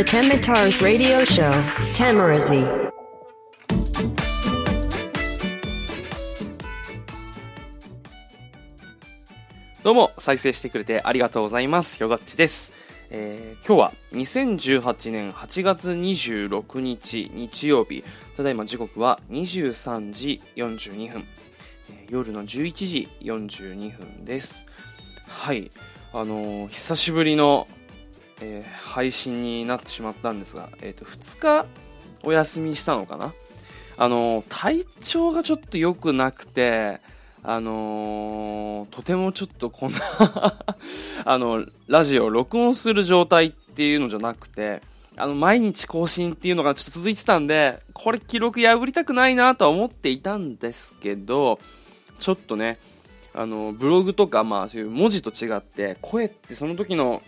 The Temitars Radio Show, Tamarazi. どうも、再生してくれてありがとうございます。よざっちです。えー今日は2018年8月26日日曜日、ただいま時刻は23時42分、えー夜の11時42分です。はい、あのー久しぶりの、えー配信になってしまったんですが、えっ、と、2日お休みしたのかな？あの体調がちょっと良くなくて、あのーとてもちょっとこんな あの、ラジオ録音する状態っていうのじゃなくて、あの、毎日更新っていうのがちょっと続いてたんで、これ記録破りたくないなとは思っていたんですけど、ちょっとね、あの、ブログとか、まあ、そういう文字と違って、声ってその時の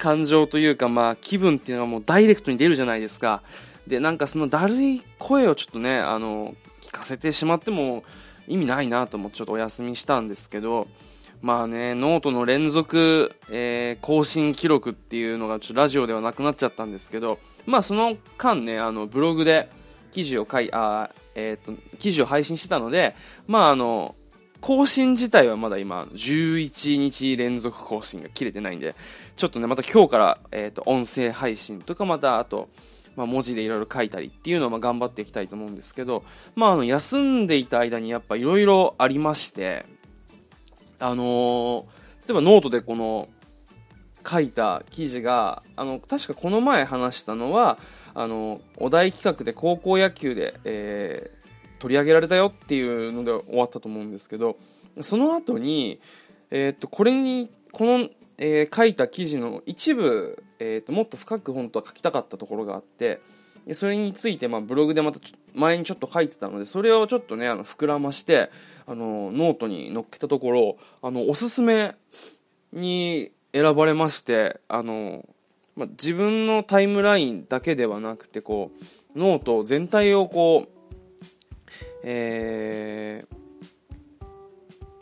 感情というか、まあ、気分っていうのがもうダイレクトに出るじゃないですか。で、なんかそのだるい声をちょっとね、あの、聞かせてしまっても意味ないなと思ってちょっとお休みしたんですけど、まあね、ノートの連続、えー更新記録っていうのがちょっとラジオではなくなっちゃったんですけど、まあその間ね、あの、ブログで記事を書い、あえっ、と、記事を配信してたので、まああの、更新自体はまだ今、11日連続更新が切れてないんで、ちょっとね、また今日から、えっ、と、音声配信とかまた、あと、まあ、文字でいろいろ書いたりっていうのをまあ頑張っていきたいと思うんですけど、まあ、あの、休んでいた間にやっぱいろいろありまして、あのー例えばノートでこの、書いた記事が、あの、確かこの前話したのは、あの、お題企画で高校野球で、えー取り上げられたよっていうので終わったと思うんですけど、その後に、えーっと、これに、この、えー書いた記事の一部、えーっと、もっと深く本当は書きたかったところがあって、それについて、まあ、ブログでまた前にちょっと書いてたので、それをちょっとね、あの、膨らまして、あの、ノートに載っけたところ、あの、おすすめに選ばれまして、あの、まあ、自分のタイムラインだけではなくて、こう、ノート全体をこう、えー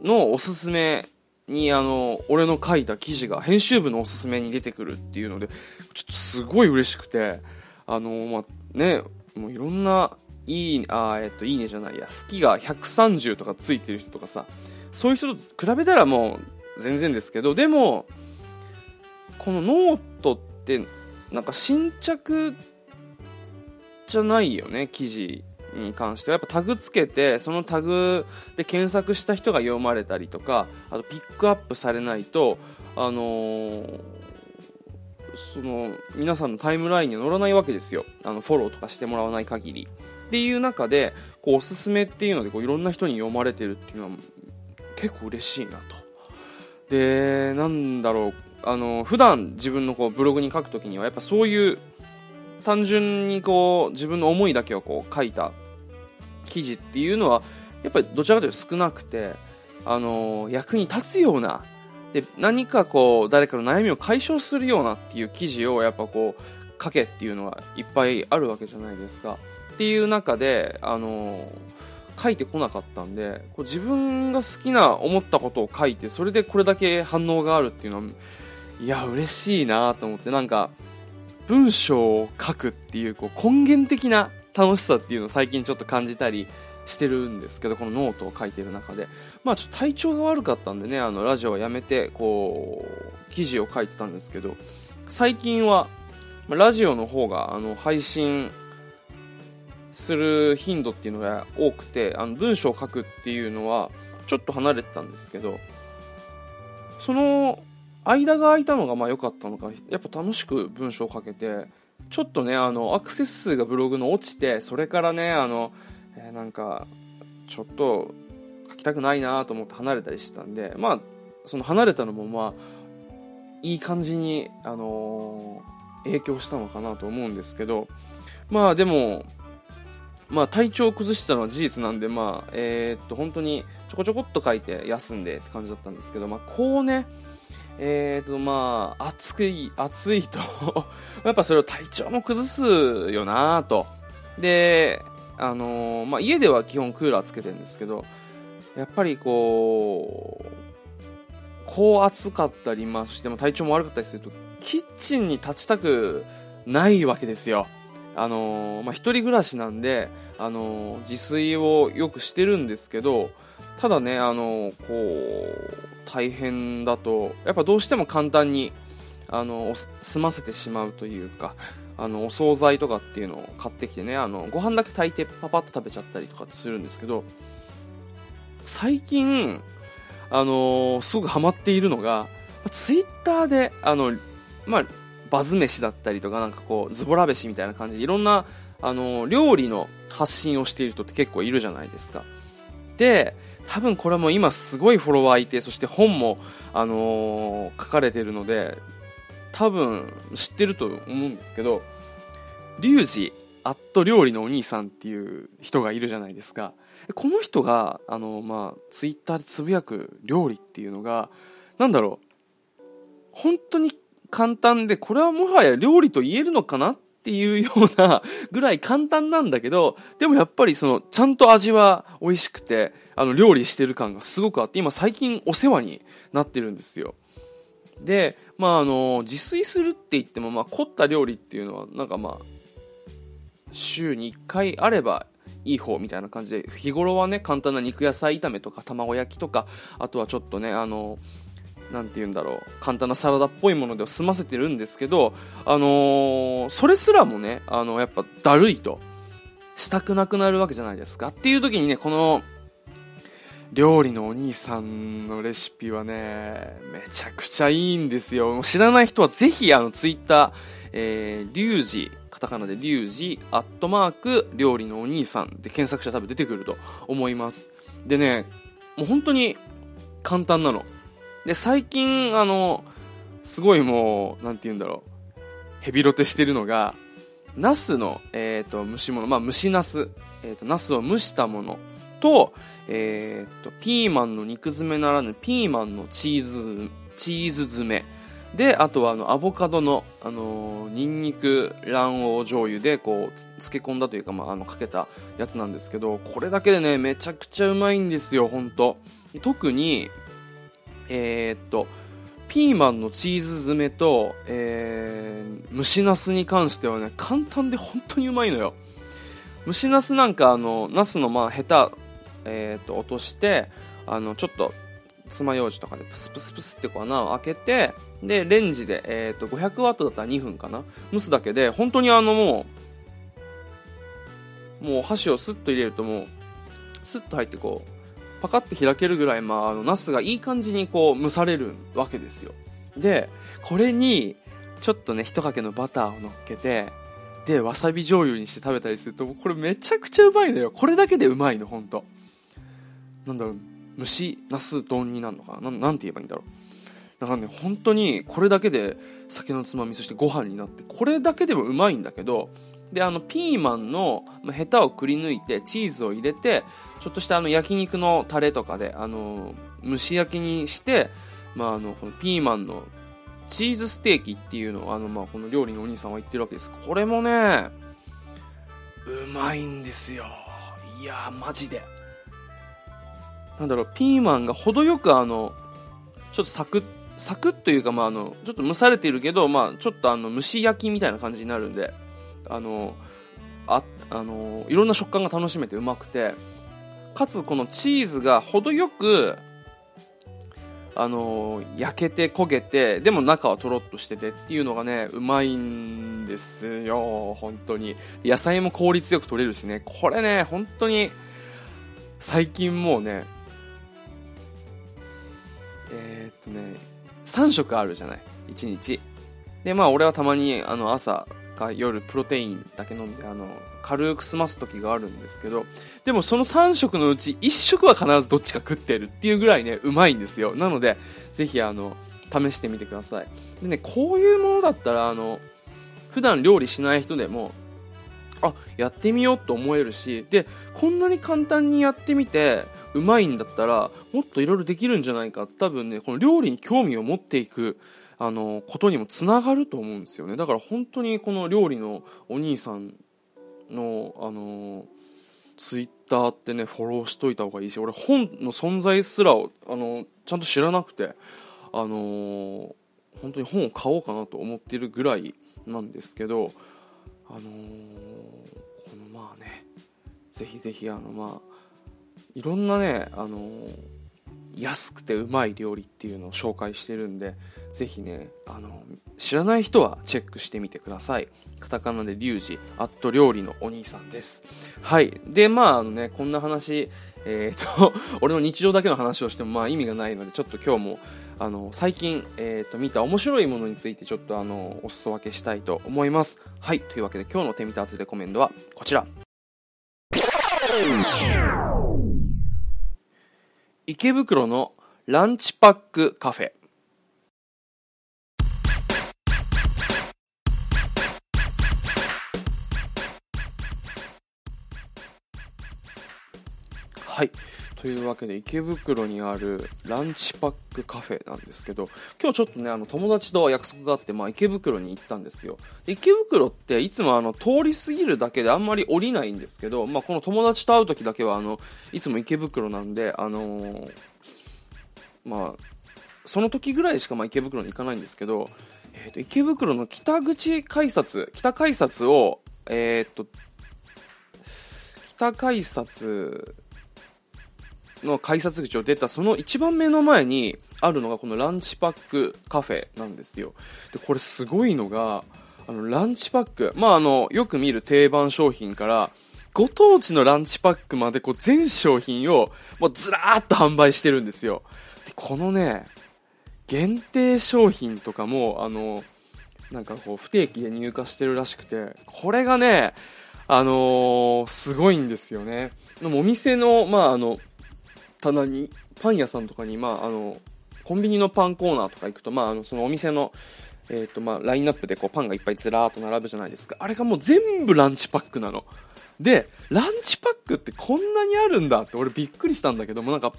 のおすすめに、あの、俺の書いた記事が編集部のおすすめに出てくるっていうので、ちょっとすごい嬉しくて、あの、まあ、ね、もういろんな、いい、あえっと、いいねじゃないや、好きが130とかついてる人とかさ、そういう人と比べたらもう全然ですけど、でも、このノートって、なんか新着じゃないよね、記事。に関しては。やっぱタグつけて、そのタグで検索した人が読まれたりとか、あとピックアップされないと、あのーその、皆さんのタイムラインには載らないわけですよ。あの、フォローとかしてもらわない限り。っていう中で、こう、おすすめっていうので、こう、いろんな人に読まれてるっていうのは、結構嬉しいなと。で、なんだろう、あの、普段自分のこう、ブログに書くときには、やっぱそういう、単純にこう、自分の思いだけをこう、書いた記事っていうのは、やっぱりどちらかというと少なくて、あの、役に立つような、で、何かこう、誰かの悩みを解消するようなっていう記事をやっぱこう、書けっていうのがいっぱいあるわけじゃないですか。っていう中で、あの、書いてこなかったんで、こう自分が好きな思ったことを書いて、それでこれだけ反応があるっていうのは、いや、嬉しいなと思って、なんか、文章を書くっていう、こう、根源的な楽しさっていうのを最近ちょっと感じたりしてるんですけど、このノートを書いてる中で。まあちょっと体調が悪かったんでね、あの、ラジオはやめて、こう、記事を書いてたんですけど、最近は、ラジオの方が、あの、配信する頻度っていうのが多くて、あの、文章を書くっていうのは、ちょっと離れてたんですけど、その、間が空いたのがまあ良かったのか、やっぱ楽しく文章を書けて、ちょっとね、あの、アクセス数がブログの落ちて、それからね、あの、えーなんか、ちょっと書きたくないなと思って離れたりしてたんで、まあ、その離れたのもまあ、いい感じに、あのー影響したのかなと思うんですけど、まあでも、まあ体調を崩したのは事実なんで、まあ、えーっと、本当にちょこちょこっと書いて休んでって感じだったんですけど、まあこうね、えーと、まあ、暑い、暑いと、やっぱそれを体調も崩すよなと。で、あのーまあ家では基本クーラーつけてるんですけど、やっぱりこう、こう暑かったり、ま、しても体調も悪かったりすると、キッチンに立ちたくないわけですよ。あのー、まあ、一人暮らしなんで、あのー、自炊をよくしてるんですけど、ただね、あのー、こう、大変だと、やっぱどうしても簡単に、あの、済ませてしまうというか、あの、お惣菜とかっていうのを買ってきてね、あの、ご飯だけ炊いてパパッと食べちゃったりとかするんですけど、最近、あのすごくハマっているのが、ツイッターで、あの、まあ、バズ飯だったりとか、なんかこう、ズボラ飯みたいな感じで、いろんな、あの、料理の発信をしている人って結構いるじゃないですか。で、多分これも今すごいフォロワーいて、そして本も、あのー、書かれてるので、多分知ってると思うんですけど、リュウジ、アット料理のお兄さんっていう人がいるじゃないですか。この人が、あの、まあ、ツイッターでつぶやく料理っていうのが、なんだろう、本当に簡単で、これはもはや料理と言えるのかなっっていうような ぐらい簡単なんだけど、でもやっぱりその、ちゃんと味は美味しくて、あの、料理してる感がすごくあって、今最近お世話になってるんですよ。で、まああの、自炊するって言っても、まあ凝った料理っていうのは、なんかまあ、週に1回あればいい方みたいな感じで、日頃はね、簡単な肉野菜炒めとか卵焼きとか、あとはちょっとね、あの、なんて言うんだろう、簡単なサラダっぽいもので済ませてるんですけど、あのー、それすらもね、あの、やっぱだるいと、したくなくなるわけじゃないですか。っていう時にね、この、料理のお兄さんのレシピはね、めちゃくちゃいいんですよ。知らない人はぜひ、あの、ツイッター、えー、リュウジ、カタカナでリュウジ、アットマーク、料理のお兄さんで検索したら多分出てくると思います。でね、もう本当に簡単なの。で、最近、あの、すごいもう、なんて言うんだろう、ヘビロテしてるのが、ナスの、えっ、ー、と、蒸し物、まあ、蒸しナス、えっ、ー、と、ナスを蒸したものと、えっ、ー、と、ピーマンの肉詰めならぬ、ピーマンのチーズ、チーズ詰め。で、あとはあの、アボカドの、あのー、ニンニク卵黄醤油で、こう、漬け込んだというか、まあ、あの、かけたやつなんですけど、これだけでね、めちゃくちゃうまいんですよ、ほんと。特に、えー、っと、ピーマンのチーズ詰めと、えー、蒸しナスに関してはね、簡単で本当にうまいのよ。蒸しナスなんか、あの、ナスのまあ、ヘタ、えー、っと、落として、あの、ちょっと、爪楊枝とかでプスプスプスってこう穴を開けて、で、レンジで、えっと、500ワットだったら2分かな蒸すだけで、本当にあのもう、もう箸をスッと入れるともう、スッと入ってこう、パカッて開けるぐらい、まあ、あの、ナスがいい感じにこう、蒸されるわけですよ。で、これに、ちょっとね、一かけのバターを乗っけて、で、わさび醤油にして食べたりすると、これめちゃくちゃうまいのよ。これだけでうまいの、ほんと。なんだろう、蒸し、ナス丼になるのかな？なんて言えばいいんだろう。だからね、本当にこれだけで酒のつまみ、そしてご飯になって、これだけでもうまいんだけど、で、あの、ピーマンのヘタをくり抜いて、チーズを入れて、ちょっとしたあの、焼肉のタレとかで、あの、蒸し焼きにして、まあ、あの、このピーマンのチーズステーキっていうのを、あの、まあ、この料理のお兄さんは言ってるわけです。これもね、うまいんですよ。いやー、マジで。なんだろう、ピーマンが程よくあの、ちょっとサクッ、サクッというか、まあ、あの、ちょっと蒸されているけど、まあ、ちょっとあの、蒸し焼きみたいな感じになるんで、あのああのいろんな食感が楽しめてうまくてかつこのチーズが程よくあの焼けて焦げてでも中はとろっとしててっていうのがねうまいんですよ本当に。野菜も効率よく取れるしねこれね本当に最近もうねえー、っとね3食あるじゃない。1日。でまあ俺はたまにあの朝か夜プロテインだけ飲んであの軽く済ます時があるんですけどでもその3食のうち1食は必ずどっちか食ってるっていうぐらいねうまいんですよ。なのでぜひあの試してみてください。でねこういうものだったらあの普段料理しない人でもあやってみようと思えるしでこんなに簡単にやってみてうまいんだったらもっといろいろできるんじゃないか。って多分ねこの料理に興味を持っていくあのことにもつながると思うんですよね。だから本当にこの料理のお兄さんのあのツイッターってねフォローしといた方がいいし俺本の存在すらをあのちゃんと知らなくてあの本当に本を買おうかなと思ってるぐらいなんですけどあのー、このまあねぜひぜひあのまあいろんなねあの安くてうまい料理っていうのを紹介してるんでぜひねあの知らない人はチェックしてみてください。カタカナでリュウジアット料理のお兄さんです。はい。でまああのねこんな話えーと、俺の日常だけの話をしてもまあ意味がないのでちょっと今日もあの最近、えーと、見た面白いものについてちょっとあのお裾分けしたいと思います。はい。というわけで今日の手見たずレコメンドはこちら。池袋のランチパックカフェ。はい。というわけで池袋にあるランチパックカフェなんですけど今日ちょっとねあの友達と約束があって、まあ、池袋に行ったんですよ。で池袋っていつもあの通り過ぎるだけであんまり降りないんですけど、まあ、この友達と会う時だけはあのいつも池袋なんであのー、まあその時ぐらいしかまあ池袋に行かないんですけど、えー、と池袋の北口改札北改札をえっ、と北改札の改札口を出たその一番目の前にあるのがこのランチパックカフェなんですよでこれすごいのがあのランチパックまああのよく見る定番商品からご当地のランチパックまでこう全商品をもうずらーっと販売してるんですよでこのね限定商品とかもあのなんかこう不定期で入荷してるらしくてこれがねあのー、すごいんですよね。でもお店の、まあ、あの、棚にパン屋さんとかに、まあ、あのコンビニのパンコーナーとか行くと、まあ、あのそのお店の、えーとまあ、ラインナップでこうパンがいっぱいずらーっと並ぶじゃないですか。あれがもう全部ランチパックなの。でランチパックってこんなにあるんだって俺びっくりしたんだけどもなんか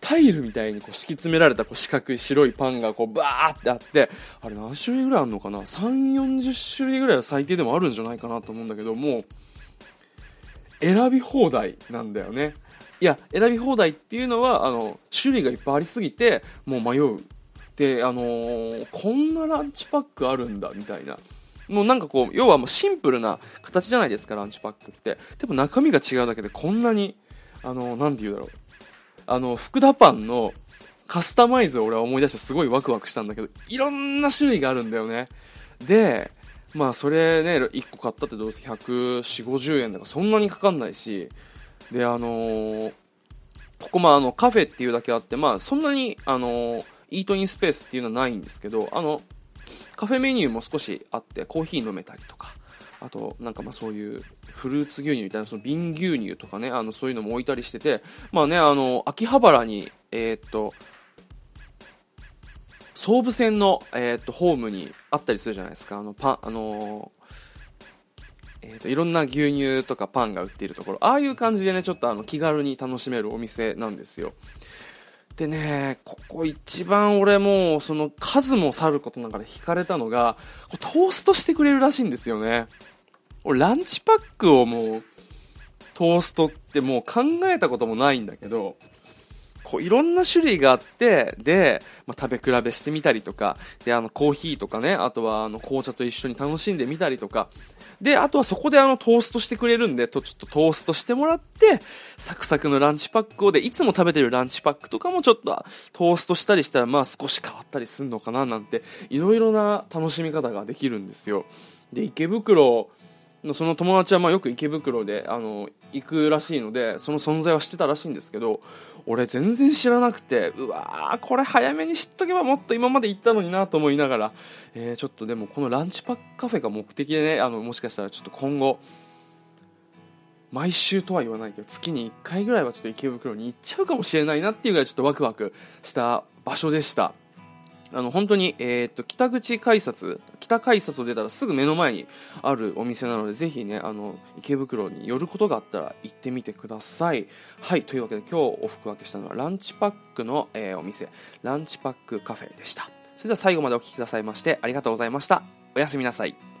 タイルみたいにこう敷き詰められたこう四角い白いパンがこうバーってあってあれ何種類ぐらいあるのかな？3 4 0種類ぐらいは最低でもあるんじゃないかなと思うんだけども選び放題なんだよね。いや選び放題っていうのはあの種類がいっぱいありすぎてもう迷う。であのー、こんなランチパックあるんだみたいな。もうなんかこう要はもうシンプルな形じゃないですかランチパックって。でも中身が違うだけでこんなにあの何、て言うだろう。あの福田パンのカスタマイズを俺は思い出してすごいワクワクしたんだけどいろんな種類があるんだよね。でまあそれね1個買ったってどうせ14050円だからそんなにかかんないしであのー、ここまあのカフェっていうだけあってまあそんなにあのー、イートインスペースっていうのはないんですけどあのカフェメニューも少しあってコーヒー飲めたりとかあとなんかまあそういうフルーツ牛乳みたいなその瓶牛乳とかねあのそういうのも置いたりしててまあねあの秋葉原にえー、っと総武線の、えー、っとホームにあったりするじゃないですか。あのパあのえーと、いろんな牛乳とかパンが売っているところああいう感じでねちょっとあの気軽に楽しめるお店なんですよ。でねここ一番俺もその数もさることながら惹かれたのがトーストしてくれるらしいんですよね。俺ランチパックをもうトーストってもう考えたこともないんだけどこういろんな種類があってで、まあ、食べ比べしてみたりとかであのコーヒーとかねあとはあの紅茶と一緒に楽しんでみたりとかであとはそこであのトーストしてくれるんでとちょっとトーストしてもらってサクサクのランチパックをでいつも食べてるランチパックとかもちょっとトーストしたりしたらまあ少し変わったりするのかななんていろいろな楽しみ方ができるんですよ。で池袋その友達はまあよく池袋であの行くらしいのでその存在は知ってたらしいんですけど俺全然知らなくてうわーこれ早めに知っとけばもっと今まで行ったのになと思いながら、えー、ちょっとでもこのランチパックカフェが目的でねあのもしかしたらちょっと今後毎週とは言わないけど月に1回ぐらいはちょっと池袋に行っちゃうかもしれないなっていうぐらいちょっとワクワクした場所でした。あの本当に、えー、っと北口改札北改札を出たらすぐ目の前にあるお店なのでぜひねあの池袋に寄ることがあったら行ってみてください。はいというわけで今日お服分けしたのはランチパックの、えー、お店。ランチパックカフェでした。それでは最後までお聴きくださいましてありがとうございました。おやすみなさい。